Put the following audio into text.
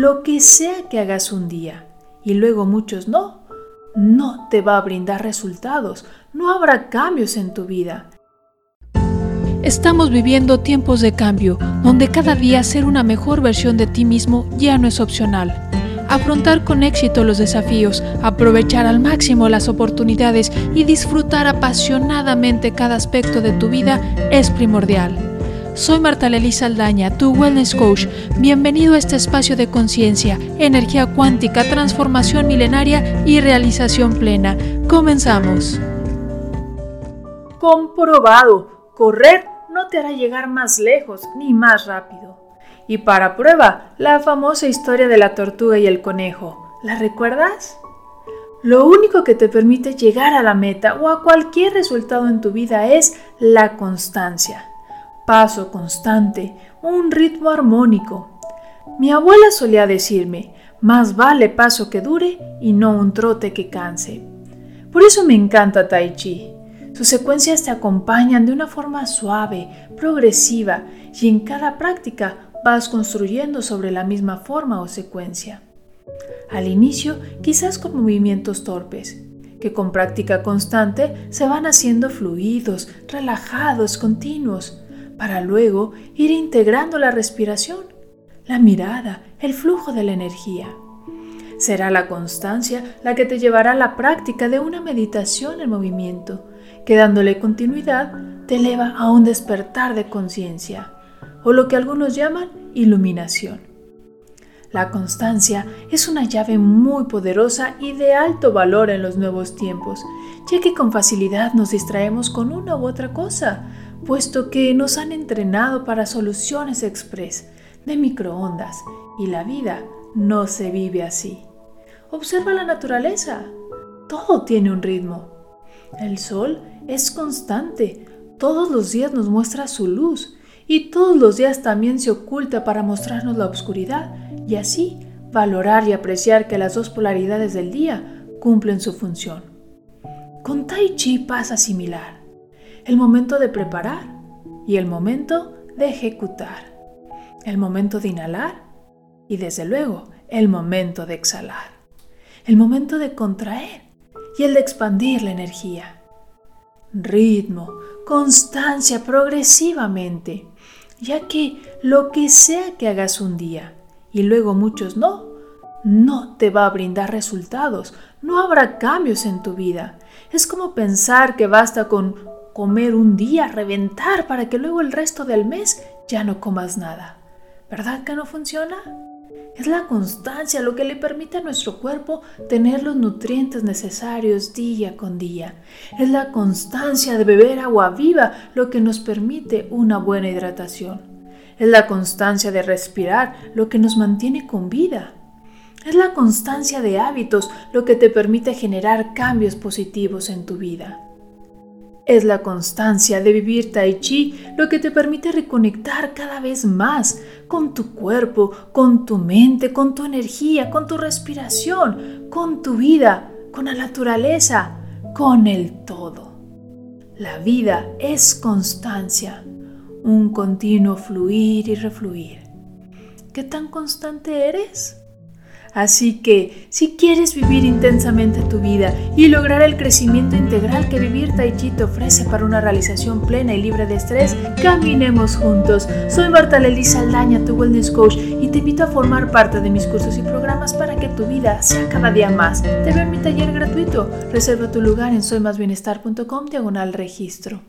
lo que sea que hagas un día y luego muchos no, no te va a brindar resultados, no habrá cambios en tu vida. Estamos viviendo tiempos de cambio, donde cada día ser una mejor versión de ti mismo ya no es opcional. Afrontar con éxito los desafíos, aprovechar al máximo las oportunidades y disfrutar apasionadamente cada aspecto de tu vida es primordial. Soy Marta Lely Saldaña, tu Wellness Coach. Bienvenido a este espacio de conciencia, energía cuántica, transformación milenaria y realización plena. Comenzamos. Comprobado, correr no te hará llegar más lejos ni más rápido. Y para prueba, la famosa historia de la tortuga y el conejo. ¿La recuerdas? Lo único que te permite llegar a la meta o a cualquier resultado en tu vida es la constancia. Paso constante, un ritmo armónico. Mi abuela solía decirme, más vale paso que dure y no un trote que canse. Por eso me encanta Tai Chi. Sus secuencias te acompañan de una forma suave, progresiva, y en cada práctica vas construyendo sobre la misma forma o secuencia. Al inicio, quizás con movimientos torpes, que con práctica constante se van haciendo fluidos, relajados, continuos, para luego ir integrando la respiración, la mirada, el flujo de la energía. Será la constancia la que te llevará a la práctica de una meditación en movimiento, que dándole continuidad te eleva a un despertar de conciencia, o lo que algunos llaman iluminación. La constancia es una llave muy poderosa y de alto valor en los nuevos tiempos, ya que con facilidad nos distraemos con una u otra cosa, puesto que nos han entrenado para soluciones express de microondas y la vida no se vive así. Observa la naturaleza. Todo tiene un ritmo. El sol es constante, todos los días nos muestra su luz y todos los días también se oculta para mostrarnos la oscuridad y así valorar y apreciar que las dos polaridades del día cumplen su función. Con Tai Chi pasa similar, el momento de preparar y el momento de ejecutar, el momento de inhalar y desde luego el momento de exhalar, el momento de contraer y el de expandir la energía. Ritmo, constancia progresivamente, ya que lo que sea que hagas un día y luego muchos no, no te va a brindar resultados, no habrá cambios en tu vida. Es como pensar que basta con comer un día, reventar para que luego el resto del mes ya no comas nada. ¿Verdad que no funciona? Es la constancia lo que le permite a nuestro cuerpo tener los nutrientes necesarios día con día. Es la constancia de beber agua viva lo que nos permite una buena hidratación. Es la constancia de respirar lo que nos mantiene con vida. Es la constancia de hábitos lo que te permite generar cambios positivos en tu vida. Es la constancia de vivir tai chi lo que te permite reconectar cada vez más con tu cuerpo, con tu mente, con tu energía, con tu respiración, con tu vida, con la naturaleza, con el todo. La vida es constancia, un continuo fluir y refluir. ¿Qué tan constante eres? Así que, si quieres vivir intensamente tu vida y lograr el crecimiento integral que vivir Tai Chi te ofrece para una realización plena y libre de estrés, caminemos juntos. Soy Marta Lely Saldaña, tu Wellness Coach, y te invito a formar parte de mis cursos y programas para que tu vida sea cada día más. Te veo en mi taller gratuito. Reserva tu lugar en soymasbienestar.com diagonal registro.